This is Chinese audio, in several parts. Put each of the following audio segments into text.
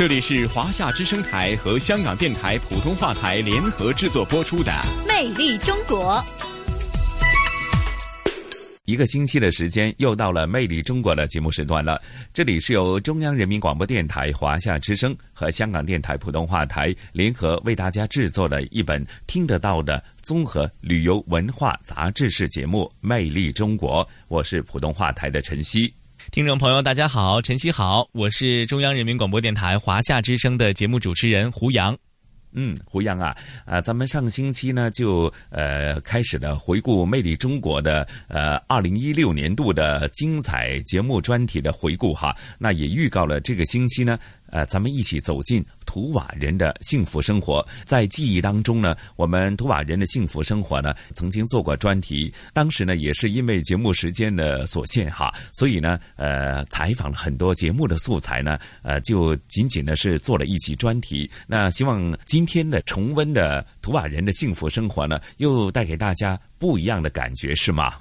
这里是华夏之声台和香港电台普通话台联合制作播出的《魅力中国》。一个星期的时间，又到了《魅力中国》的节目时段了。这里是由中央人民广播电台华夏之声和香港电台普通话台联合为大家制作的一本听得到的综合旅游文化杂志式节目《魅力中国》。我是普通话台的晨曦。听众朋友，大家好，晨曦好，我是中央人民广播电台华夏之声的节目主持人胡杨。嗯，胡杨啊，啊，咱们上星期呢就呃开始了回顾《魅力中国》的呃二零一六年度的精彩节目专题的回顾哈，那也预告了这个星期呢。呃，咱们一起走进图瓦人的幸福生活。在记忆当中呢，我们图瓦人的幸福生活呢，曾经做过专题。当时呢，也是因为节目时间的所限哈，所以呢，呃，采访了很多节目的素材呢，呃，就仅仅呢是做了一期专题。那希望今天的重温的图瓦人的幸福生活呢，又带给大家不一样的感觉，是吗？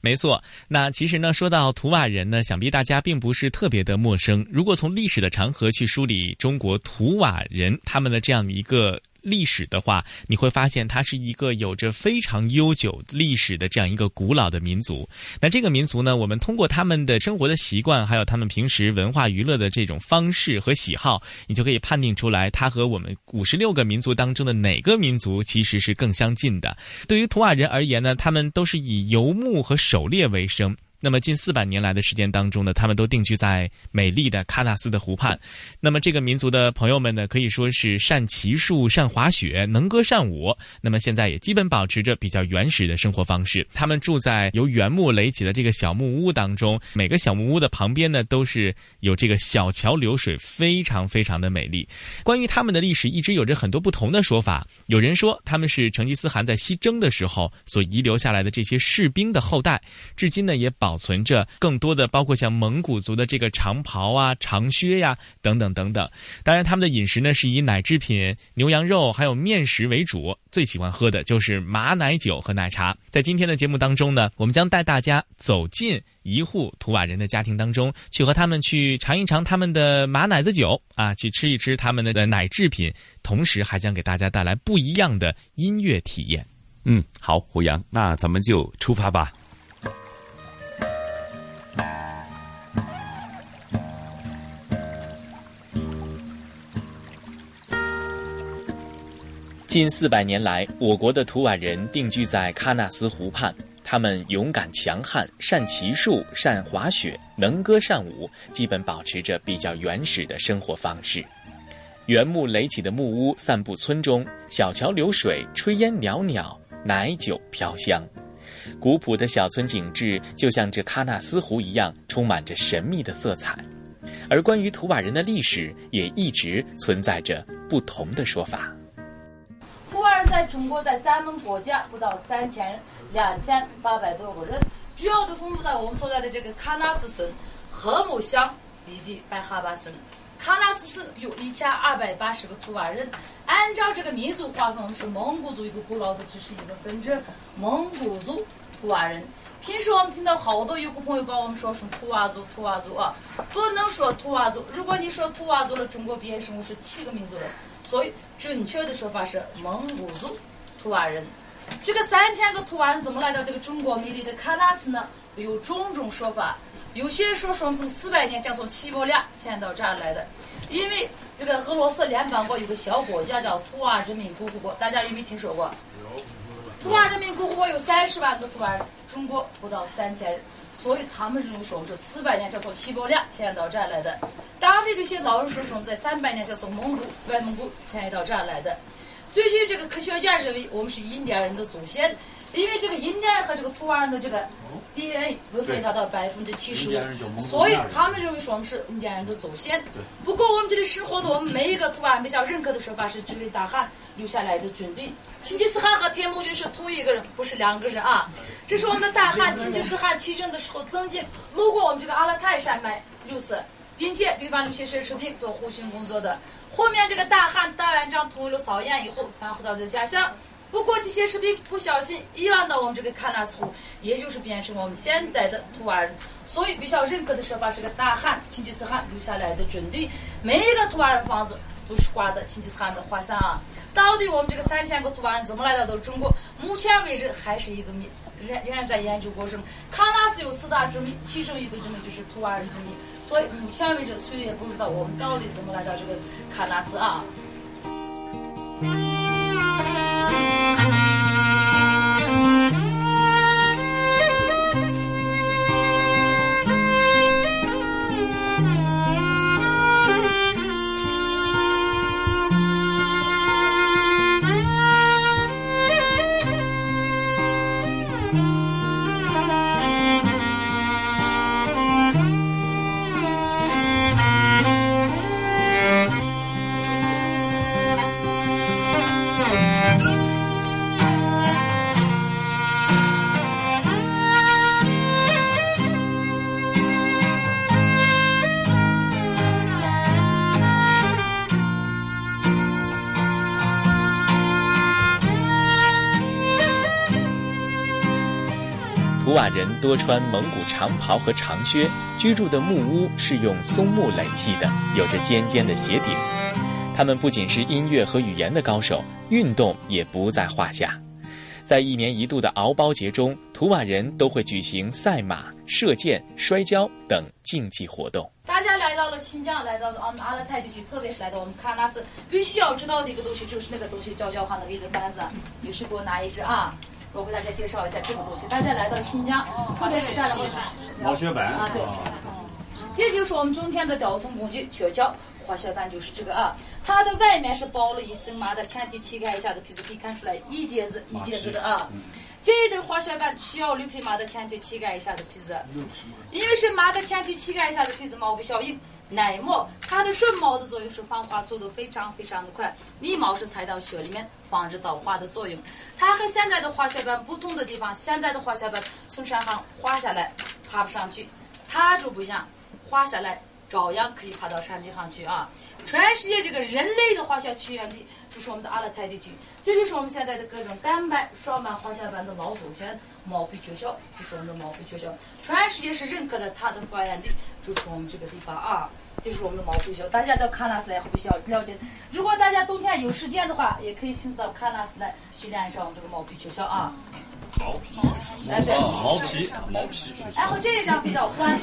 没错，那其实呢，说到图瓦人呢，想必大家并不是特别的陌生。如果从历史的长河去梳理中国图瓦人他们的这样一个。历史的话，你会发现它是一个有着非常悠久历史的这样一个古老的民族。那这个民族呢，我们通过他们的生活的习惯，还有他们平时文化娱乐的这种方式和喜好，你就可以判定出来，它和我们五十六个民族当中的哪个民族其实是更相近的。对于图瓦人而言呢，他们都是以游牧和狩猎为生。那么近四百年来的时间当中呢，他们都定居在美丽的喀纳斯的湖畔。那么这个民族的朋友们呢，可以说是善骑术、善滑雪、能歌善舞。那么现在也基本保持着比较原始的生活方式。他们住在由原木垒起的这个小木屋当中，每个小木屋的旁边呢，都是有这个小桥流水，非常非常的美丽。关于他们的历史，一直有着很多不同的说法。有人说他们是成吉思汗在西征的时候所遗留下来的这些士兵的后代，至今呢也保。保存着更多的，包括像蒙古族的这个长袍啊、长靴呀等等等等。当然，他们的饮食呢是以奶制品、牛羊肉还有面食为主，最喜欢喝的就是马奶酒和奶茶。在今天的节目当中呢，我们将带大家走进一户图瓦人的家庭当中，去和他们去尝一尝他们的马奶子酒啊，去吃一吃他们的奶制品，同时还将给大家带来不一样的音乐体验。嗯，好，胡杨，那咱们就出发吧。近四百年来，我国的图瓦人定居在喀纳斯湖畔。他们勇敢强悍，善骑术，善滑雪，能歌善舞，基本保持着比较原始的生活方式。原木垒起的木屋散布村中，小桥流水，炊烟袅袅，奶酒飘香。古朴的小村景致，就像这喀纳斯湖一样，充满着神秘的色彩。而关于图瓦人的历史，也一直存在着不同的说法。图瓦人在中国，在咱们国家不到三千两千八百多个人，主要都分布在我们所在的这个喀纳斯省、禾木乡以及白哈巴省。喀纳斯省有一千二百八十个图瓦人，按照这个民族划分，是蒙古族一个古老的只是一个分支，蒙古族图瓦人。平时我们听到好多有个朋友把我们说是图瓦族，图瓦族啊，不能说图瓦族。如果你说图瓦族了，中国变生物是七个民族了。所以准确的说法是蒙古族图瓦人。这个三千个图瓦人怎么来到这个中国美丽的喀纳斯呢？有种种说法。有些说说从四百年叫做西伯利亚迁到这儿来的。因为这个俄罗斯联邦国有个小国家叫图瓦人民共和国，大家有没有听说过？有。图瓦人民共和国有三十万个图瓦人，中国不到三千人。所以他们认为说，我们说四百年叫做西伯利亚迁到这儿来的。当地的一些老人说，说在三百年前从蒙古、外蒙古迁移到这儿来的。最近这个科学家认为，我们是印第安人的祖先。因为这个印第安人和这个土瓦人的这个 DNA 会配达到百分之七十五，所以他们认为说我们是印第安人的祖先。不过我们这里生活的我们每一个土瓦人比较认可的说法是这位大汉留下来的军队。成吉思汗和铁木军是同一个人，不是两个人啊。这是我们的大汉成吉思汗骑乘的时候曾经路过我们这个阿勒泰山脉六色，并且对方有些奢侈品做护训工作的。后面这个大汉打完仗统一了草原以后，返回到他的家乡。不过这些士兵不小心遗忘到我们这个喀纳斯湖，也就是变成我们现在的图瓦人。所以比较认可的说法是个大汉成吉思汗留下来的军队，每一个图瓦人房子都是挂的成吉思汗的画像啊。到底我们这个三千个图瓦人怎么来到的中国？目前为止还是一个谜，仍仍然在研究过程。喀纳斯有四大之谜，其中一个之谜就是图瓦人之谜。所以目前为止谁也不知道我们到底怎么来到这个喀纳斯啊。人多穿蒙古长袍和长靴，居住的木屋是用松木垒砌的，有着尖尖的斜顶。他们不仅是音乐和语言的高手，运动也不在话下。在一年一度的敖包节中，图瓦人都会举行赛马、射箭、摔跤等竞技活动。大家来到了新疆，来到了阿阿勒泰地区，特别是来到我们喀纳斯，必须要知道的一个东西就是那个东西，叫叫哈那个一根板子，女士给我拿一支啊。我给大家介绍一下这个东西。大家来到新疆，特别是这样的毛血板啊，对，这就是我们中天的交通工具——雪橇。滑雪板就是这个啊，它的外面是包了一层麻的前蹄膝盖以下的皮子，可以看出来一节子一节子的啊。这一对滑雪板需要驴皮麻的前蹄膝盖以下的皮子，因为是麻的前蹄膝盖以下的皮子毛不效应。奶沫，它的顺毛的作用是防滑速度非常非常的快，逆毛是踩到雪里面，防止倒滑的作用。它和现在的滑雪板不同的地方，现在的滑雪板从上方滑下来爬不上去，它就不一样，滑下来照样可以爬到山顶上去啊！全世界这个人类的滑雪起源地就是我们的阿勒泰地区，这就是我们现在的各种单板、双板滑雪板的老祖先毛皮学校，这是我们的毛皮学校，全世界是认可的，它的发源地就是我们这个地方啊。就是我们的毛皮学校，大家到喀纳斯来必须要了解。如果大家冬天有时间的话，也可以亲自到喀纳斯来训练一下我们这个毛皮学校啊。毛皮，哎对，毛皮，毛皮。然后这一张比较宽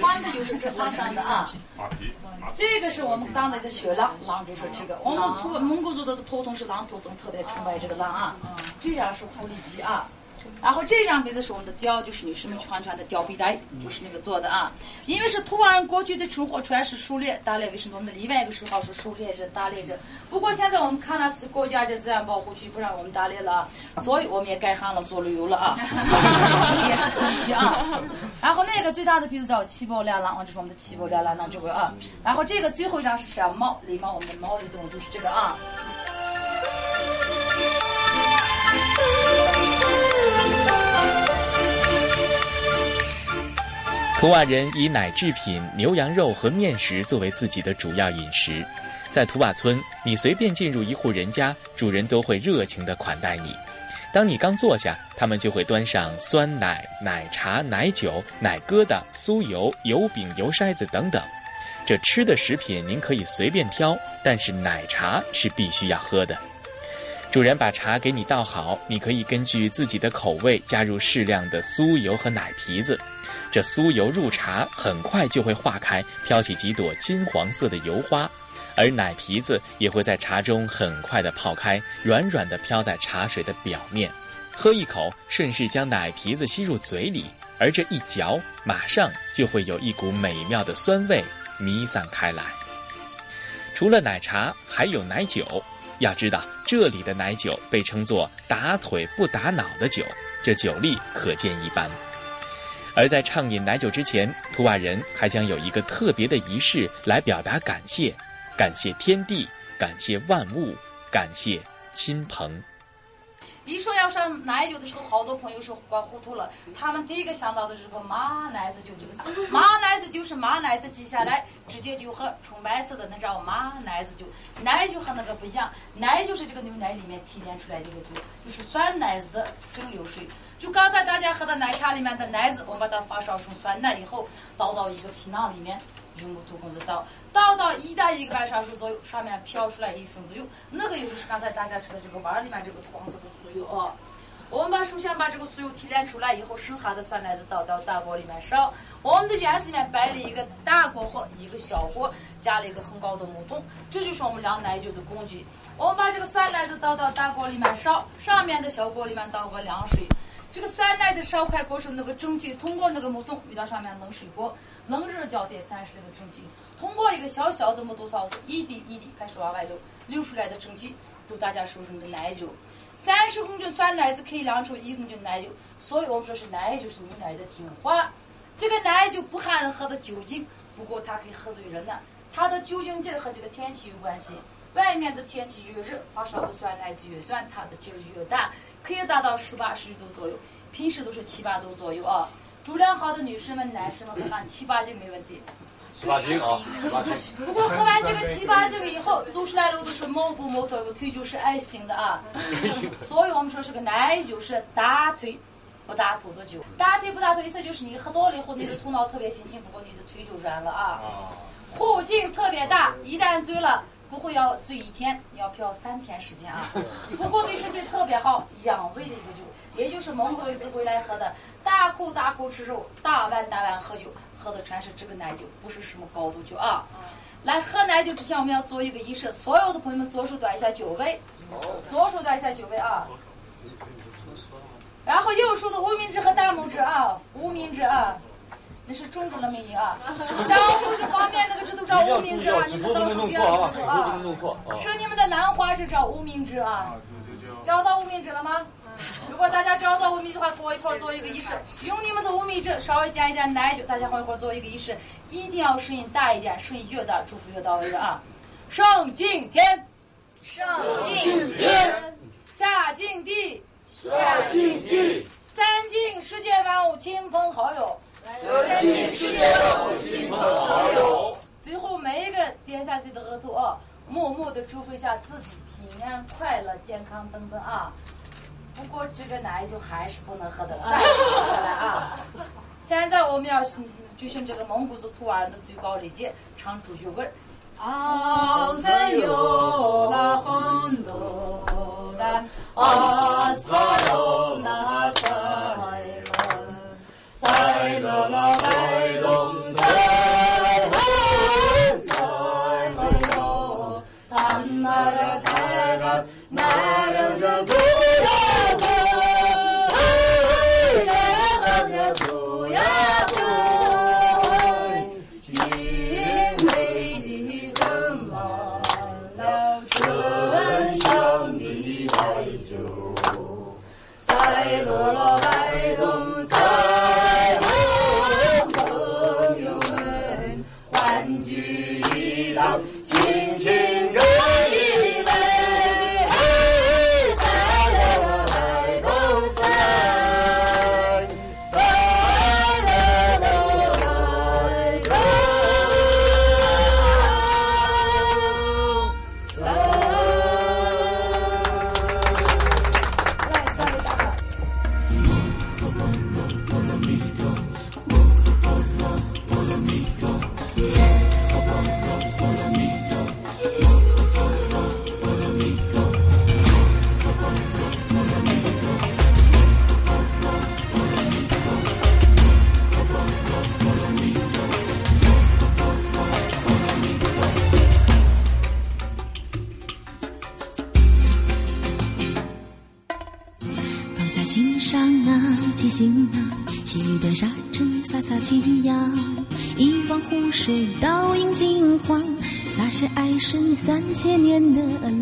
宽的就是这方向的啊。马皮，这个是我们刚才的雪狼，狼就是这个。我们土蒙古族的头头是狼头灯，特别崇拜这个狼啊。这张是狐狸皮啊。然后这张鼻子是我们的貂，就是女士们穿穿的貂皮带，就是那个做的啊。因为是突然过去的生活全是狩猎、打猎为生的，另外一个时候是狩猎者、打猎者。不过现在我们喀纳斯国家的自然保护区不让我们打猎了，所以我们也改行了做旅游了啊。也是狐狸皮啊。然后那个最大的鼻子叫七宝两郎，这是我们的七宝两郎这个啊。然后这个最后一张是山猫，狸猫，我们的猫类动物就是这个啊。图瓦人以奶制品、牛羊肉和面食作为自己的主要饮食。在图瓦村，你随便进入一户人家，主人都会热情地款待你。当你刚坐下，他们就会端上酸奶、奶茶、奶酒、奶疙瘩、酥油、油饼、油筛子等等。这吃的食品您可以随便挑，但是奶茶是必须要喝的。主人把茶给你倒好，你可以根据自己的口味加入适量的酥油和奶皮子。这酥油入茶，很快就会化开，飘起几朵金黄色的油花，而奶皮子也会在茶中很快的泡开，软软的飘在茶水的表面。喝一口，顺势将奶皮子吸入嘴里，而这一嚼，马上就会有一股美妙的酸味弥散开来。除了奶茶，还有奶酒。要知道，这里的奶酒被称作“打腿不打脑”的酒，这酒力可见一斑。而在畅饮奶酒之前，图瓦人还将有一个特别的仪式来表达感谢，感谢天地，感谢万物，感谢亲朋。一说要上奶酒的时候，好多朋友说搞糊涂了。他们第一个想到的是个马奶子酒这个词，马奶子就是马奶子挤下来，直接就喝纯白色的那叫马奶子酒。奶酒和那个不一样，奶就是这个牛奶里面提炼出来的一个酒，就是酸奶子的蒸馏水。就刚才大家喝的奶茶里面的奶子，我们把它发烧成酸奶以后，倒到一个皮囊里面。用木头棍子倒，倒到一到一个半小时左右，上面飘出来一层子油，那个油就是刚才大家吃的这个碗里面这个黄色的酥油啊。我们把首先把这个酥油提炼出来以后，剩下的酸奶子倒到大锅里面烧。我们的院子里面摆了一个大锅和一个小锅，加了一个很高的木桶，这就是我们酿奶酒的工具。我们把这个酸奶子倒到大锅里面烧，上面的小锅里面倒个凉水。这个酸奶子烧开锅时，那个蒸汽通过那个木桶遇到上面冷水锅。冷热交叠三十那个蒸汽，通过一个小小的木头勺子，一滴一滴开始往外流，流出来的蒸汽，就大家手中的奶酒。三十公斤酸奶子可以酿出一公斤奶酒，所以我们说是奶酒是牛奶的精华。这个奶酒不含任何的酒精，不过它可以喝醉人呢。它的酒精劲儿和这个天气有关系，外面的天气越热，发烧的酸奶子越酸，它的劲儿越大，可以达到十八十度左右，平时都是七八度左右啊。主量好的女士们、男士们喝完七八斤没问题。七八斤啊，不过喝完这个七八斤以后，走出来路都是毛骨毛头，腿就是爱心的啊。所以我们说是个奶酒是大腿不大头的酒。大腿不大头意思就是你喝多了以后，你的头脑特别清醒，不过你的腿就软了啊。后劲特别大，一旦醉了。不会要醉一天，你要漂三天时间啊！不过对身体特别好，养胃的一个酒，也就是孟婆子回来喝的，大口大口吃肉，大碗大碗喝酒，喝的全是这个奶酒，不是什么高度酒啊！来喝奶酒之前，我们要做一个仪式，所有的朋友们左手端一下酒杯，左手端一下酒杯啊！然后右手的无名指和大拇指啊，无名指啊。那是中指的美女啊，小拇指旁边那个指头找无名指啊，你们倒数第二个啊，是你们的兰花指找无名指啊，找到无名指了吗？如果大家找到无名指的话，跟我一块做一个仪式，用你们的无名指稍微加一点奶酒，大家伙一块做一个仪式，一定要声音大一点，声音越大祝福越到位的啊。上敬天，上敬天，下敬地，下敬地，三敬世界万物亲朋好友。三敬世界万物亲朋友。最后每一个人点下去的额头啊，默默的祝福一下自己平安、快乐、健康等等啊。不过这个奶就还是不能喝的，再喝下来啊。现在我们要举行这个蒙古族图瓦人的最高礼节，唱主角歌。啊，的哟那很多的啊，萨哟那萨。赛罗罗赛隆是爱深三千年的恩，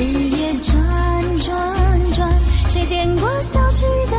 日夜转转转，谁见过消失的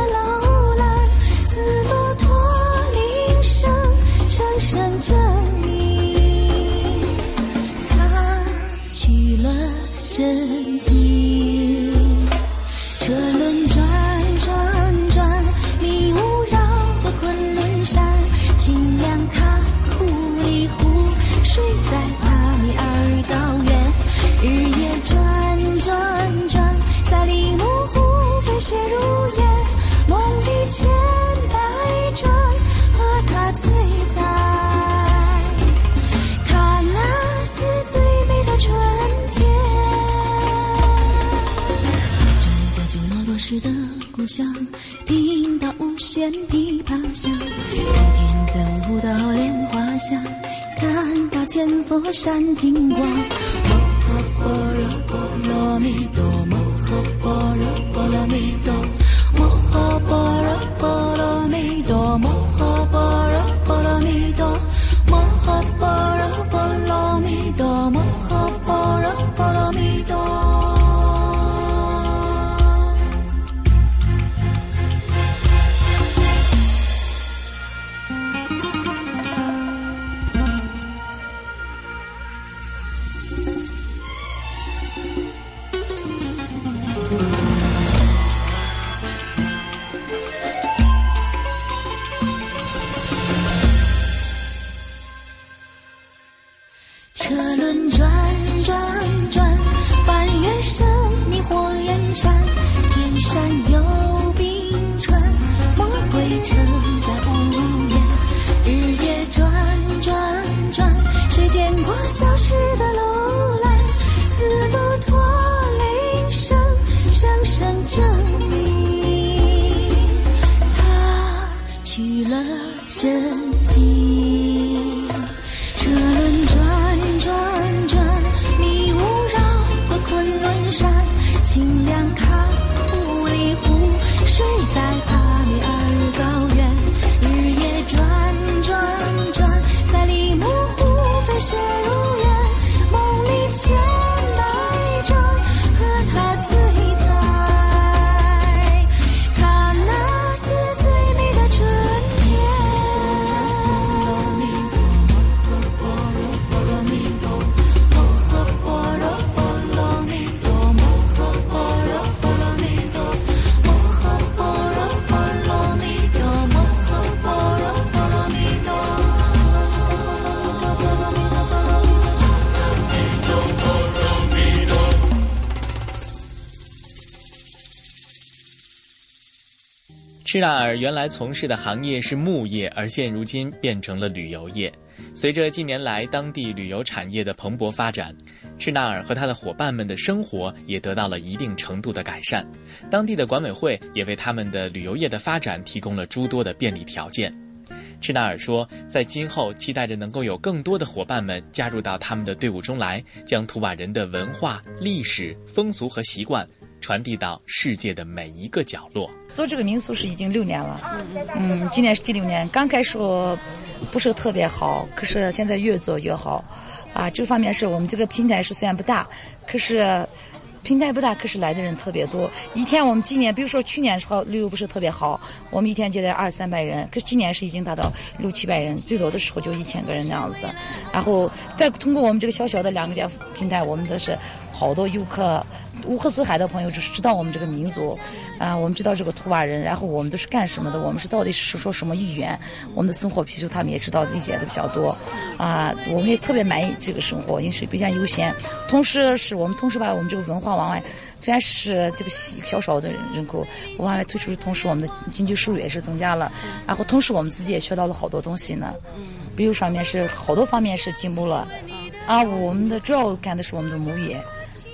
故乡，听到无限琵琶响。那天在舞蹈莲花香，看到千佛山金光。摩诃般若波罗蜜多，摩诃般若波罗蜜多，摩诃般若波罗蜜多，赤纳尔原来从事的行业是牧业，而现如今变成了旅游业。随着近年来当地旅游产业的蓬勃发展，赤纳尔和他的伙伴们的生活也得到了一定程度的改善。当地的管委会也为他们的旅游业的发展提供了诸多的便利条件。赤纳尔说，在今后期待着能够有更多的伙伴们加入到他们的队伍中来，将图瓦人的文化、历史、风俗和习惯传递到世界的每一个角落。做这个民宿是已经六年了，嗯，今年是第六年。刚开始不是特别好，可是现在越做越好，啊，这方面是我们这个平台是虽然不大，可是平台不大，可是来的人特别多。一天我们今年，比如说去年时候旅游不是特别好，我们一天接待二三百人，可是今年是已经达到六七百人，最多的时候就一千个人那样子的。然后再通过我们这个小小的两个家平台，我们都是好多游客。乌克斯海的朋友就是知道我们这个民族，啊，我们知道这个图瓦人，然后我们都是干什么的，我们是到底是说什么语言，我们的生活皮肤他们也知道理解的比较多，啊，我们也特别满意这个生活，饮食比较悠闲，同时是我们同时把我们这个文化往外，虽然是这个小少的人人口往外推出，同时我们的经济收入也是增加了，然后同时我们自己也学到了好多东西呢。比如上面是好多方面是进步了，啊，我们的主要干的是我们的牧业。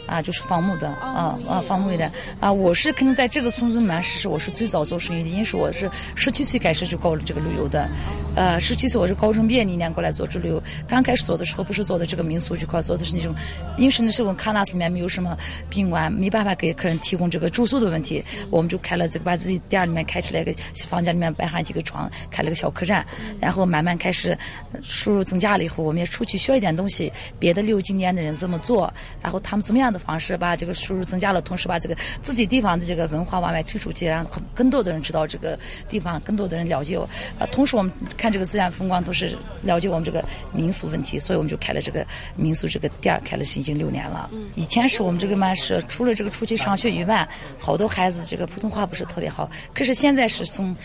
啊，就是放牧的，啊啊，放牧的，啊，我是肯定在这个村子里面，是我是最早做生意的，因为是我是十七岁开始就搞了这个旅游的，呃，十七岁我是高中毕业那年过来做这旅游，刚开始做的时候不是做的这个民宿这块，做的是那种，因为是那时候喀纳斯里面没有什么宾馆，没办法给客人提供这个住宿的问题，我们就开了这个把自己店里面开起来个房间里面摆上几个床，开了个小客栈，然后慢慢开始收入增加了以后，我们也出去学一点东西，别的旅游景点的人怎么做，然后他们怎么样的。方式把这个收入增加了，同时把这个自己地方的这个文化往外推出去，让更多的人知道这个地方，更多的人了解。呃，同时我们看这个自然风光，都是了解我们这个民俗问题，所以我们就开了这个民俗这个店，开了是已经六年了。以前是我们这个嘛是除了这个出去上学以外，好多孩子这个普通话不是特别好，可是现在是从。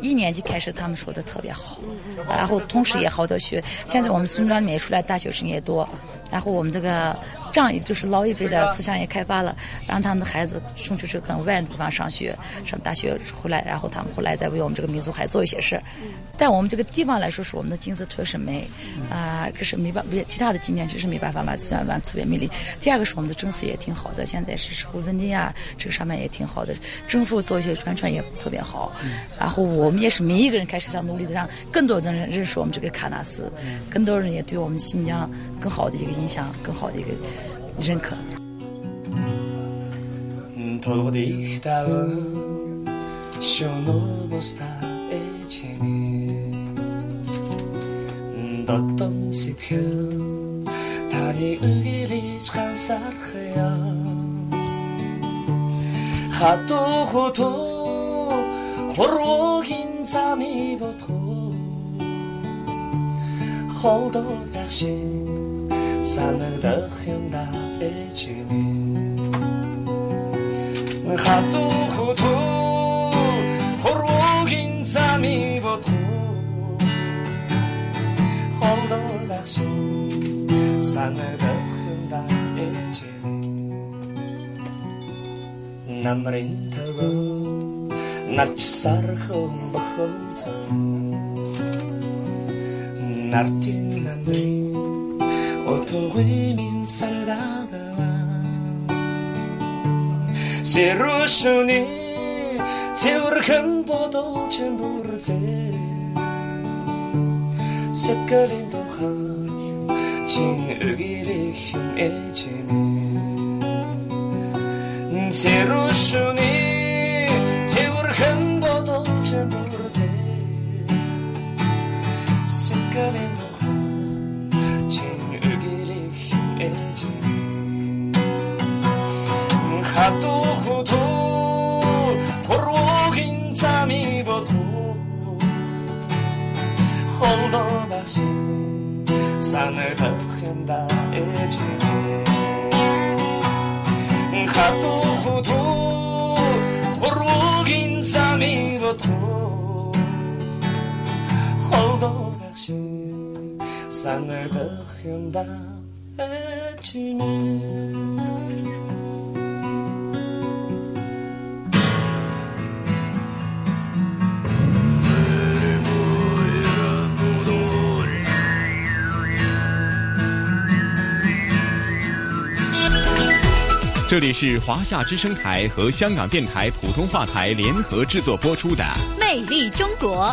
一年级开始，他们说的特别好，然后同时也好多学。现在我们村庄里面出来大学生也多，然后我们这个长就是老一辈的思想也开发了，让他们的孩子送出去更外的地方上学，上大学回来，然后他们后来再为我们这个民族还做一些事。在我们这个地方来说，是我们的景色确实美啊，可是没办法，其他的景点确实没办法把自然玩特别美丽。第二个是我们的政策也挺好的，现在是社会稳定啊，这个上面也挺好的，政府做一些宣传也特别好，然后我。我们也是每一个人开始想努力的，让更多的人认识我们这个喀纳斯，更多人也对我们新疆更好的一个印象，更好的一个 рynku. Tolgdik dağı şunu dosta eçeni Dottun sithiyo tani ıgiliç kansarxıya Hatu hutu хуруугийн цами бодхоо. Холдох шиг санагдах юм даа ээж гинэ хатуу хөтөө хорвогийн цами бодхоо холдоогш санарах да ээж гинэ намрын төгөө нарч сархан бохоо цаа нартин нандрын 所谓命算大的，现如今，几乎看不到真不知。时隔多年后，今日的场面见面，现如今。 홀도 다시 산을 더 한다 애지 하도 후도 amigo도 홀도같이 산을 더현다 했지만 这里是华夏之声台和香港电台普通话台联合制作播出的《魅力中国》。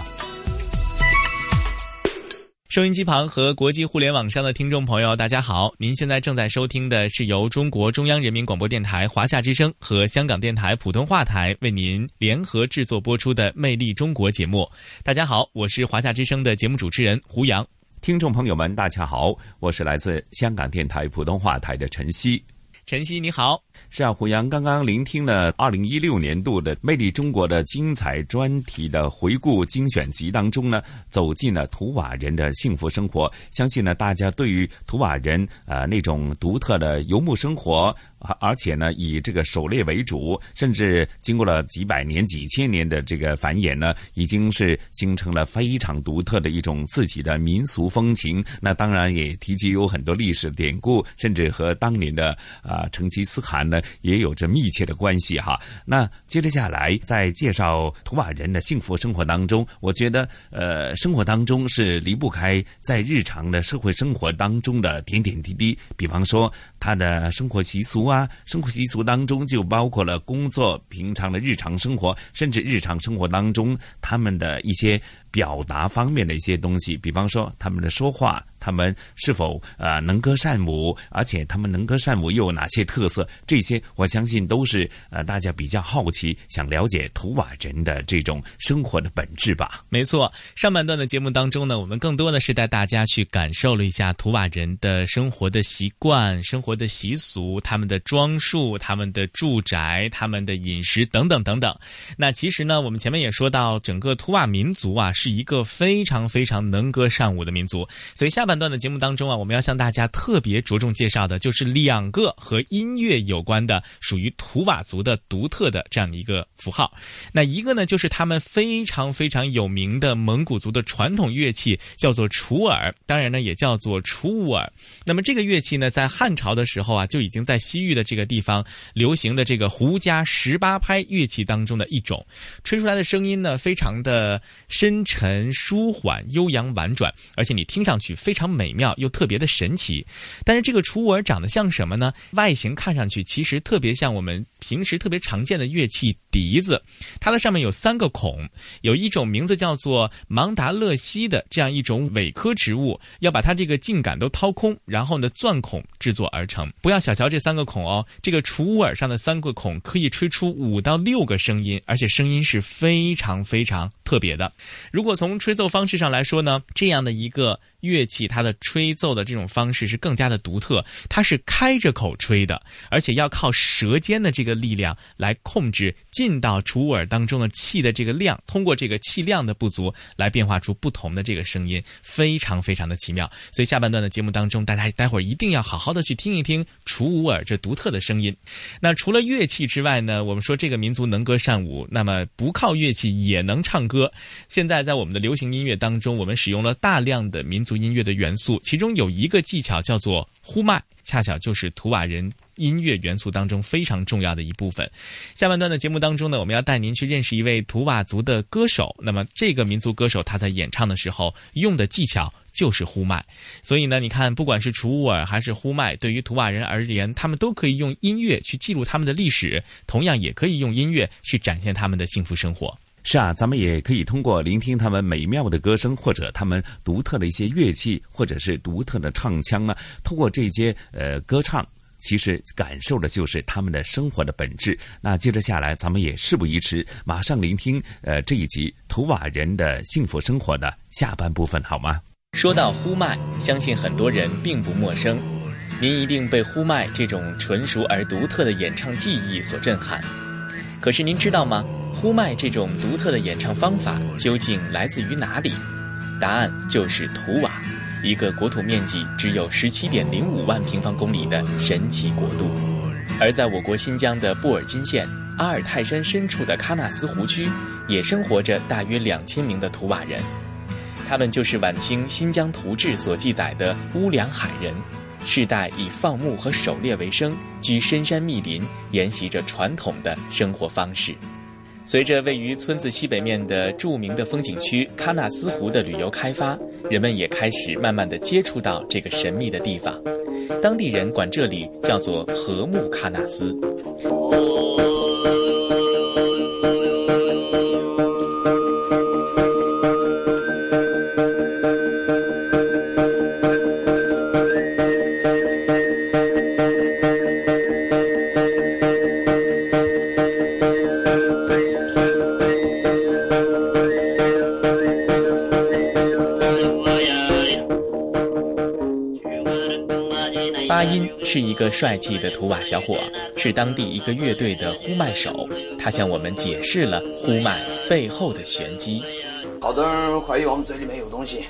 收音机旁和国际互联网上的听众朋友，大家好！您现在正在收听的是由中国中央人民广播电台华夏之声和香港电台普通话台为您联合制作播出的《魅力中国》节目。大家好，我是华夏之声的节目主持人胡杨。听众朋友们，大家好，我是来自香港电台普通话台的陈曦。晨曦，你好。是啊，胡杨刚刚聆听了二零一六年度的《魅力中国》的精彩专题的回顾精选集当中呢，走进了图瓦人的幸福生活。相信呢，大家对于图瓦人啊那种独特的游牧生活，而且呢以这个狩猎为主，甚至经过了几百年、几千年的这个繁衍呢，已经是形成了非常独特的一种自己的民俗风情。那当然也提及有很多历史典故，甚至和当年的啊。成吉思汗呢也有着密切的关系哈。那接着下来在介绍图瓦人的幸福生活当中，我觉得呃生活当中是离不开在日常的社会生活当中的点点滴滴，比方说他的生活习俗啊，生活习俗当中就包括了工作、平常的日常生活，甚至日常生活当中他们的一些。表达方面的一些东西，比方说他们的说话，他们是否呃能歌善舞，而且他们能歌善舞又有哪些特色？这些我相信都是呃大家比较好奇、想了解图瓦人的这种生活的本质吧。没错，上半段的节目当中呢，我们更多的是带大家去感受了一下图瓦人的生活的习惯、生活的习俗、他们的装束、他们的住宅、他们的饮食等等等等。那其实呢，我们前面也说到，整个图瓦民族啊是。一个非常非常能歌善舞的民族，所以下半段的节目当中啊，我们要向大家特别着重介绍的就是两个和音乐有关的，属于图瓦族的独特的这样的一个符号。那一个呢，就是他们非常非常有名的蒙古族的传统乐器，叫做楚尔，当然呢也叫做楚乌尔。那么这个乐器呢，在汉朝的时候啊，就已经在西域的这个地方流行的这个胡家十八拍乐器当中的一种，吹出来的声音呢，非常的深沉。舒缓、悠扬、婉转，而且你听上去非常美妙又特别的神奇。但是这个楚尔长得像什么呢？外形看上去其实特别像我们平时特别常见的乐器笛子，它的上面有三个孔，有一种名字叫做芒达勒西的这样一种尾科植物，要把它这个茎杆都掏空，然后呢钻孔制作而成。不要小瞧这三个孔哦，这个楚尔上的三个孔可以吹出五到六个声音，而且声音是非常非常特别的。如果从吹奏方式上来说呢，这样的一个。乐器它的吹奏的这种方式是更加的独特，它是开着口吹的，而且要靠舌尖的这个力量来控制进到楚耳当中的气的这个量，通过这个气量的不足来变化出不同的这个声音，非常非常的奇妙。所以下半段的节目当中，大家待会儿一定要好好的去听一听楚乌尔这独特的声音。那除了乐器之外呢，我们说这个民族能歌善舞，那么不靠乐器也能唱歌。现在在我们的流行音乐当中，我们使用了大量的民族音乐的元素，其中有一个技巧叫做呼麦，恰巧就是图瓦人音乐元素当中非常重要的一部分。下半段的节目当中呢，我们要带您去认识一位图瓦族的歌手。那么这个民族歌手他在演唱的时候用的技巧就是呼麦。所以呢，你看，不管是楚乌尔还是呼麦，对于图瓦人而言，他们都可以用音乐去记录他们的历史，同样也可以用音乐去展现他们的幸福生活。是啊，咱们也可以通过聆听他们美妙的歌声，或者他们独特的一些乐器，或者是独特的唱腔呢。通过这些呃歌唱，其实感受的就是他们的生活的本质。那接着下来，咱们也事不宜迟，马上聆听呃这一集图瓦人的幸福生活的下半部分，好吗？说到呼麦，相信很多人并不陌生，您一定被呼麦这种纯熟而独特的演唱技艺所震撼。可是您知道吗？呼麦这种独特的演唱方法究竟来自于哪里？答案就是图瓦，一个国土面积只有十七点零五万平方公里的神奇国度。而在我国新疆的布尔津县阿尔泰山深处的喀纳斯湖区，也生活着大约两千名的图瓦人。他们就是晚清《新疆图志》所记载的乌梁海人，世代以放牧和狩猎为生，居深山密林，沿袭着传统的生活方式。随着位于村子西北面的著名的风景区喀纳斯湖的旅游开发，人们也开始慢慢的接触到这个神秘的地方。当地人管这里叫做和睦喀纳斯。帅气的图瓦小伙，是当地一个乐队的呼麦手。他向我们解释了呼麦背后的玄机。好多人怀疑我们嘴里面有东西，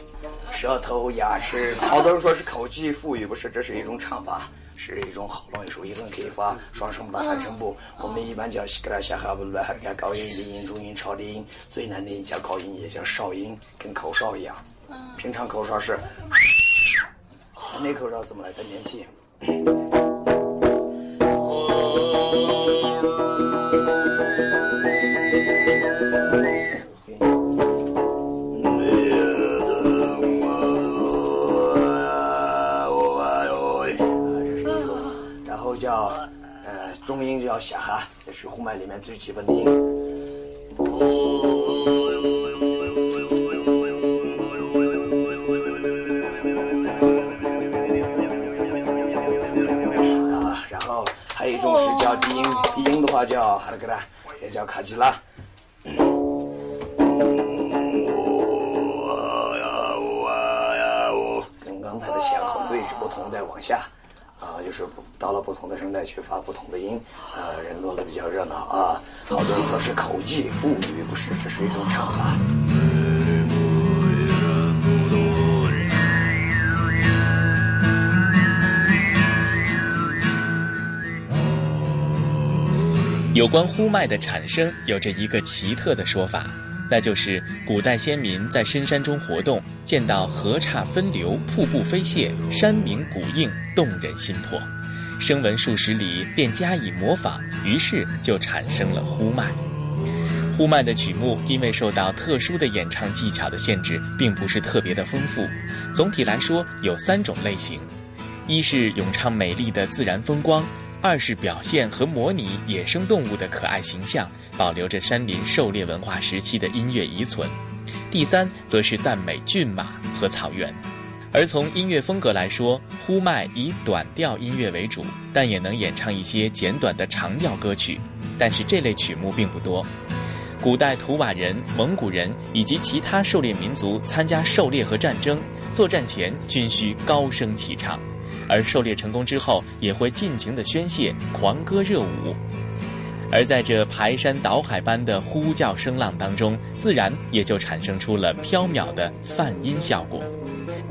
舌头、牙齿。好多人说是口技富裕，不是，这是一种唱法，是一种喉咙艺术。一个人可以发双声部、三声部。我们一般叫西格拉夏哈布拉还是高音、低音、中音、超低音。最难的叫高音，也叫哨音，跟口哨一样。平常口哨是，那口哨怎么来的？连气。中音叫夏哈，也是呼麦里面最基本的音。啊，然后还有一种是叫低音，低音的话叫哈拉格拉，也叫卡吉拉。到了不同的声带去发不同的音，呃，人多了比较热闹啊。好多人说是口技腹语，不是，这是一种唱法。有关呼麦的产生，有着一个奇特的说法，那就是古代先民在深山中活动，见到河岔分流、瀑布飞泻、山鸣谷应，动人心魄，声闻数十里，便加以模仿，于是就产生了呼麦。呼麦的曲目因为受到特殊的演唱技巧的限制，并不是特别的丰富。总体来说，有三种类型：一是咏唱美丽的自然风光。二是表现和模拟野生动物的可爱形象，保留着山林狩猎文化时期的音乐遗存；第三，则是赞美骏马和草原。而从音乐风格来说，呼麦以短调音乐为主，但也能演唱一些简短的长调歌曲。但是这类曲目并不多。古代图瓦人、蒙古人以及其他狩猎民族参加狩猎和战争，作战前均需高声齐唱。而狩猎成功之后，也会尽情的宣泄，狂歌热舞。而在这排山倒海般的呼叫声浪当中，自然也就产生出了飘渺的泛音效果。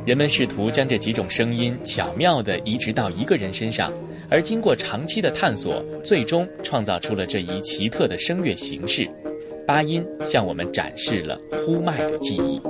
人们试图将这几种声音巧妙地移植到一个人身上，而经过长期的探索，最终创造出了这一奇特的声乐形式。八音向我们展示了呼麦的记忆。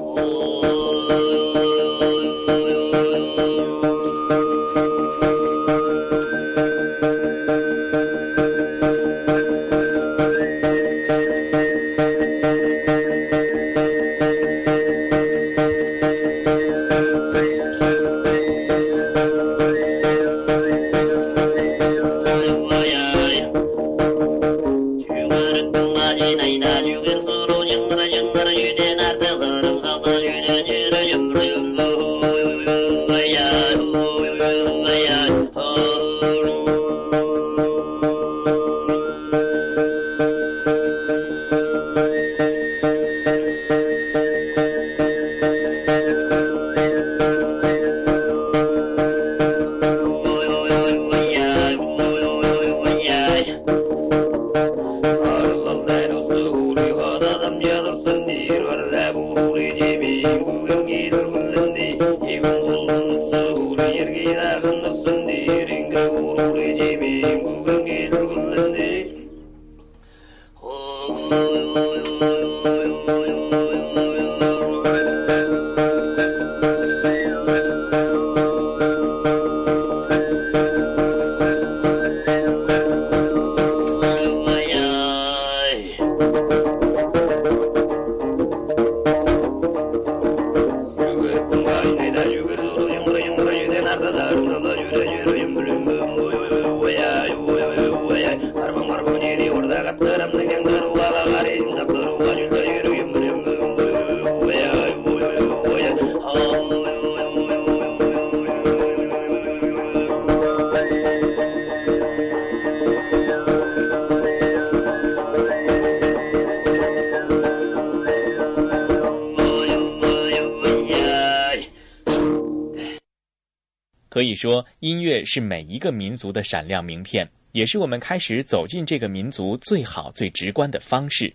可以说，音乐是每一个民族的闪亮名片，也是我们开始走进这个民族最好、最直观的方式。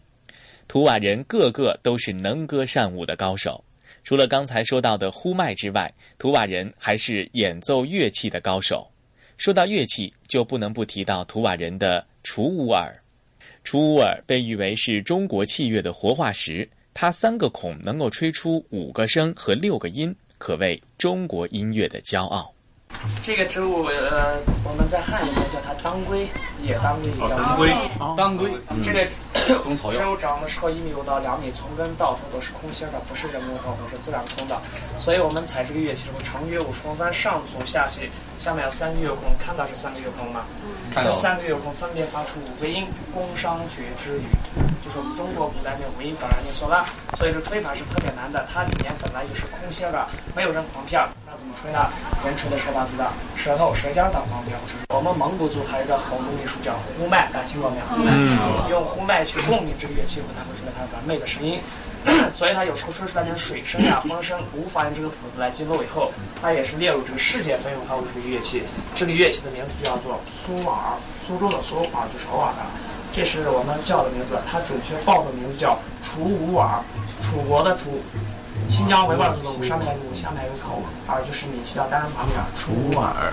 图瓦人个个都是能歌善舞的高手，除了刚才说到的呼麦之外，图瓦人还是演奏乐器的高手。说到乐器，就不能不提到图瓦人的楚乌尔。楚乌尔被誉为是中国器乐的活化石，它三个孔能够吹出五个声和六个音，可谓中国音乐的骄傲。这个植物，呃，我们在汉语中叫它当归，野当归，当归，当归。这个中草药。植物长的时候一米五到两米，从根到头都是空心的，不是人工的或是自然空的。所以我们采这个乐器的时候，长约五十公分，上足下细，下面有三个月空，看到这三个月孔吗？看到这三个月空分别发出五个音，宫商角徵羽，就是我们中国古代的五音哆来咪嗦拉。所以这吹法是特别难的，它里面本来就是空心的，没有人簧片儿。那怎么吹呢？人吹的舌把子的，舌头、舌尖当簧片。我们蒙古族还有一个喉咙艺术叫呼麦，大家听过没有？嗯用呼麦去共鸣这个乐器，它会出来它完美的声音。所以它有时候说出来点水声呀、风声，无法用这个谱子来记录。以后它也是列入这个世界非物化物这个乐器。这个乐器的名字就叫做苏尔，苏州的苏，啊就是偶尔的。这是我们叫的名字，它准确报的名字叫楚武尔，楚国的楚，新疆维吾尔族的武，上面有个武，下面有个口，耳就是你去掉单人旁边，楚武耳。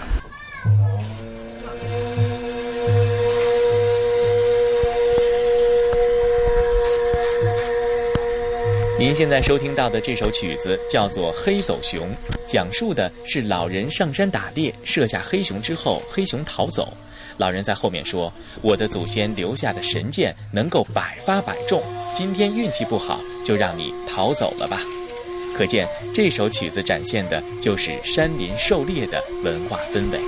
您现在收听到的这首曲子叫做《黑走熊》，讲述的是老人上山打猎，射下黑熊之后，黑熊逃走。老人在后面说：“我的祖先留下的神剑能够百发百中，今天运气不好，就让你逃走了吧。”可见这首曲子展现的就是山林狩猎的文化氛围。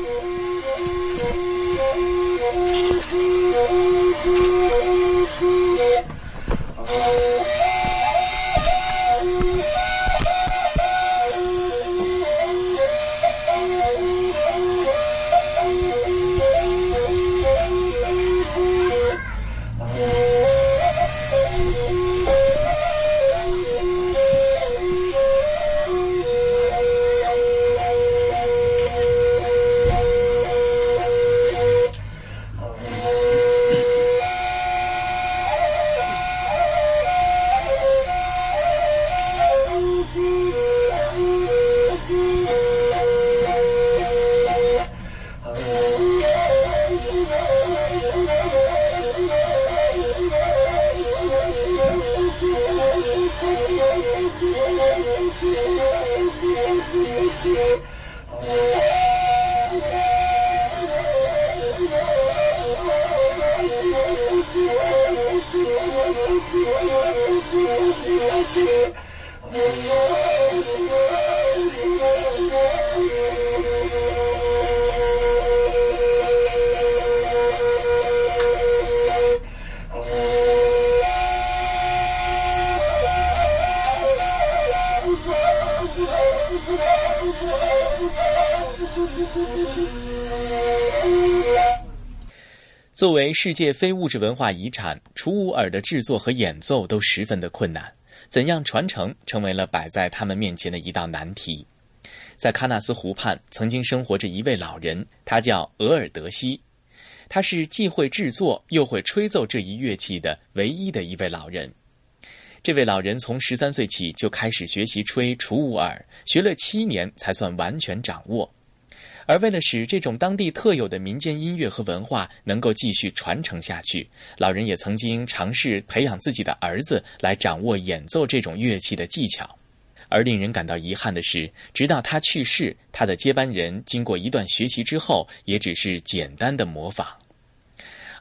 作为世界非物质文化遗产，楚舞尔的制作和演奏都十分的困难。怎样传承，成为了摆在他们面前的一道难题。在喀纳斯湖畔，曾经生活着一位老人，他叫额尔德西。他是既会制作又会吹奏这一乐器的唯一的一位老人。这位老人从十三岁起就开始学习吹楚舞尔，学了七年才算完全掌握。而为了使这种当地特有的民间音乐和文化能够继续传承下去，老人也曾经尝试培养自己的儿子来掌握演奏这种乐器的技巧。而令人感到遗憾的是，直到他去世，他的接班人经过一段学习之后，也只是简单的模仿。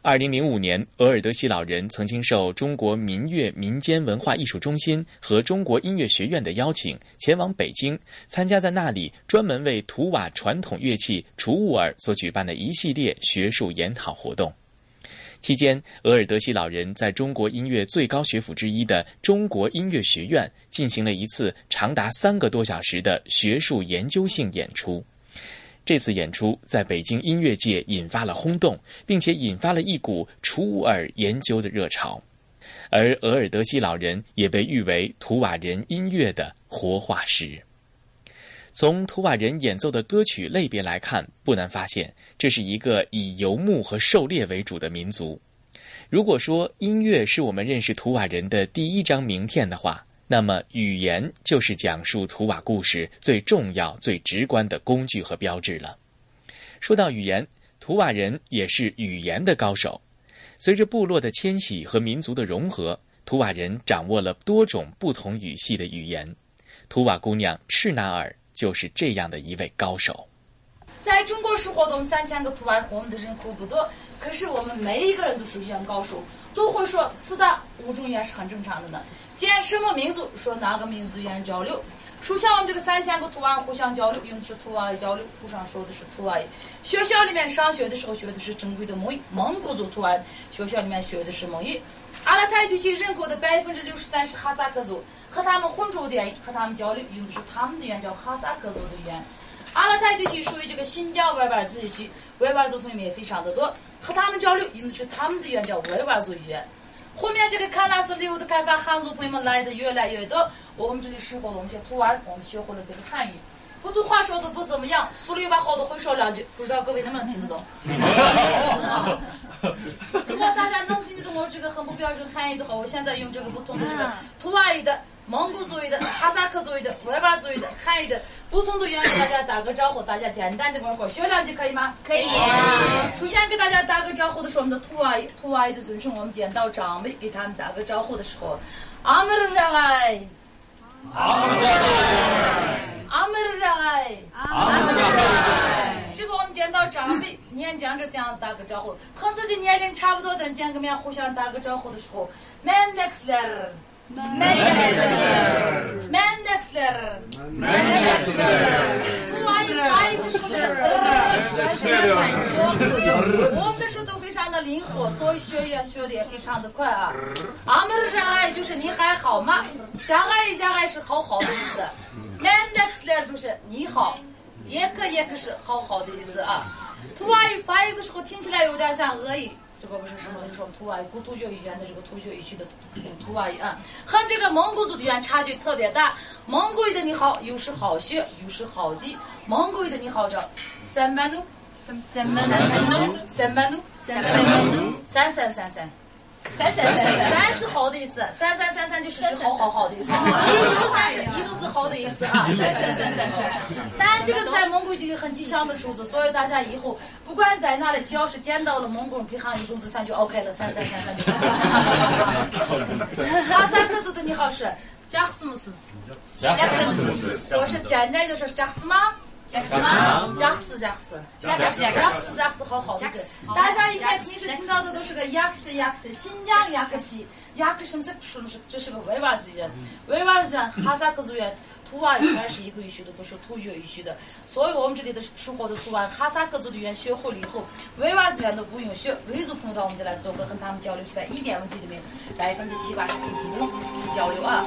二零零五年，额尔德西老人曾经受中国民乐民间文化艺术中心和中国音乐学院的邀请，前往北京参加在那里专门为图瓦传统乐器楚武耳所举办的一系列学术研讨活动。期间，额尔德西老人在中国音乐最高学府之一的中国音乐学院进行了一次长达三个多小时的学术研究性演出。这次演出在北京音乐界引发了轰动，并且引发了一股楚武耳研究的热潮，而额尔德西老人也被誉为图瓦人音乐的活化石。从图瓦人演奏的歌曲类别来看，不难发现，这是一个以游牧和狩猎为主的民族。如果说音乐是我们认识图瓦人的第一张名片的话，那么，语言就是讲述图瓦故事最重要、最直观的工具和标志了。说到语言，图瓦人也是语言的高手。随着部落的迁徙和民族的融合，图瓦人掌握了多种不同语系的语言。图瓦姑娘赤纳尔就是这样的一位高手。在中国是活动三千个图案，我们的人口不多，可是我们每一个人都是语言高手，都会说四大五种语言是很正常的呢。见什么民族说哪个民族语言交流。首先我们这个三千个图案互相交流，用的是图案交流，互相说的是图案。学校里面上学的时候学的是正规的蒙语，蒙古族图案。学校里面学的是蒙语。阿拉泰地区人口的百分之六十三是哈萨克族，和他们混住的和他们交流用的是他们的语言，叫哈萨克族的语言。阿拉泰地区属于这个新疆维吾尔自治区，维吾尔族朋友也非常的多，和他们交流用的是他们的语言，叫维吾尔族语言。后面这个喀纳斯旅游的开发，汉族朋友们来的越来越多。我们这里生活的我们些图案，我们学会了这个汉语。普通话说的不怎么样，苏里吧好的会说两句，不知道各位能不能听得懂？如果大家能听得懂我这个很不标准汉语的话，我现在用这个不同的这个图瓦语的、蒙古族语的、哈萨克族语的、维吾尔族语的、汉语的不同的语言给大家打个招呼，大家简单的玩会儿，学两句可以吗？可以。首先给大家打个招呼的时候，我们的图瓦语、图瓦语的尊称，我们见到长辈给他们打个招呼的时候，阿门热爱。阿门儿阿门热爱。阿门儿这个我们见到长辈年长者这样子打个招呼，和自己年龄差不多的人见个面互相打个招呼的时候，Mendexler。Mendexler。Mendexler。Mendexler。发音发音的时候是，我们的舌头非常的灵活，所以学语学的也非常的快啊。阿门儿爱就是你还好吗？加爱加爱是好好的意思。Mendexler 就是你好。也可也可是好好的意思啊。土瓦语发音的时候听起来有点像俄语，这个不是什么，就是我们土瓦古突厥语言的这个突厥语区的土瓦语啊，和这个蒙古族的语言差距特别大。蒙古语的你好，有时好学，有时好记。蒙古语的你好叫三班奴，三三班奴，三班奴，三班奴，三三三三。三三三三是好的意思，三三三三就是是好好好的意思，一肚子三是一肚子好的意思啊，三三三三三，三这个在蒙古这个很吉祥的数字，所以大家以后不管在哪里，只要是见到了蒙古人，给喊一肚子三就 OK 了，三三三三就。哈萨克族的你好是加斯姆斯斯，加斯斯，我是简单就是加斯吗？加斯吗？加斯加斯，加斯加斯加斯，好好的。大家以前平时听到的都是个亚克西亚克西，新疆亚克西，亚克什么是什么是？这是个维吾尔族语言，维吾尔族语言、哈萨克族语言、图瓦语全是一个语序的，都是突厥语序的。所以我们这里的生活的图案，哈萨克族的语言学会了以后，维吾尔族语言都不用学。维族朋友到我们这来做客，跟他们交流起来一点问题都没有，百分之七八十可以听得懂交流啊。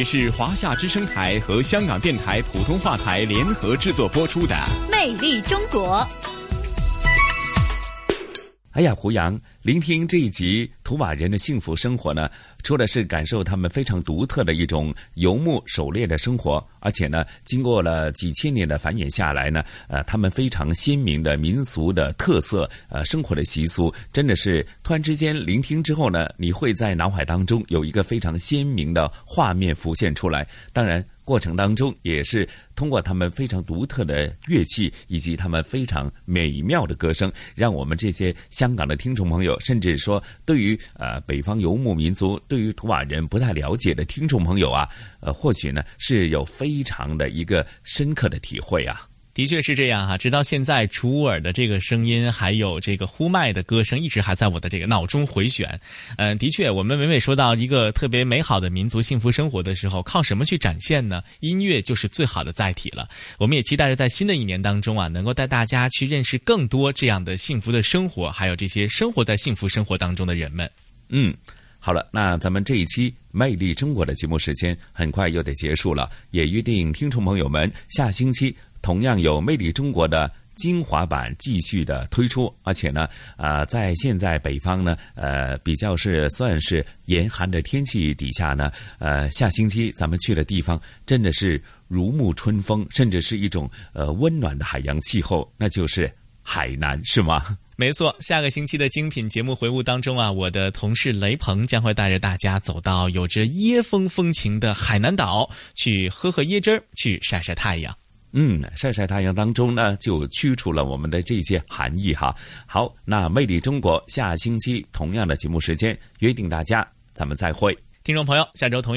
里是华夏之声台和香港电台普通话台联合制作播出的《魅力中国》。哎呀，胡杨，聆听这一集图瓦人的幸福生活呢，除了是感受他们非常独特的一种游牧狩猎的生活，而且呢，经过了几千年的繁衍下来呢，呃，他们非常鲜明的民俗的特色，呃，生活的习俗，真的是突然之间聆听之后呢，你会在脑海当中有一个非常鲜明的画面浮现出来。当然。过程当中，也是通过他们非常独特的乐器以及他们非常美妙的歌声，让我们这些香港的听众朋友，甚至说对于呃北方游牧民族、对于图瓦人不太了解的听众朋友啊，呃，或许呢是有非常的一个深刻的体会啊。的确是这样哈，直到现在，楚尔的这个声音，还有这个呼麦的歌声，一直还在我的这个脑中回旋。嗯，的确，我们每每说到一个特别美好的民族幸福生活的时候，靠什么去展现呢？音乐就是最好的载体了。我们也期待着在新的一年当中啊，能够带大家去认识更多这样的幸福的生活，还有这些生活在幸福生活当中的人们。嗯，好了，那咱们这一期《魅力中国》的节目时间很快又得结束了，也约定听众朋友们下星期。同样有《魅力中国》的精华版继续的推出，而且呢，啊，在现在北方呢，呃，比较是算是严寒的天气底下呢，呃，下星期咱们去的地方真的是如沐春风，甚至是一种呃温暖的海洋气候，那就是海南，是吗？没错，下个星期的精品节目回顾当中啊，我的同事雷鹏将会带着大家走到有着椰风风情的海南岛，去喝喝椰汁儿，去晒晒太阳。嗯，晒晒太阳当中呢，就驱除了我们的这些寒意哈。好，那魅力中国下星期同样的节目时间，约定大家，咱们再会，听众朋友，下周同一。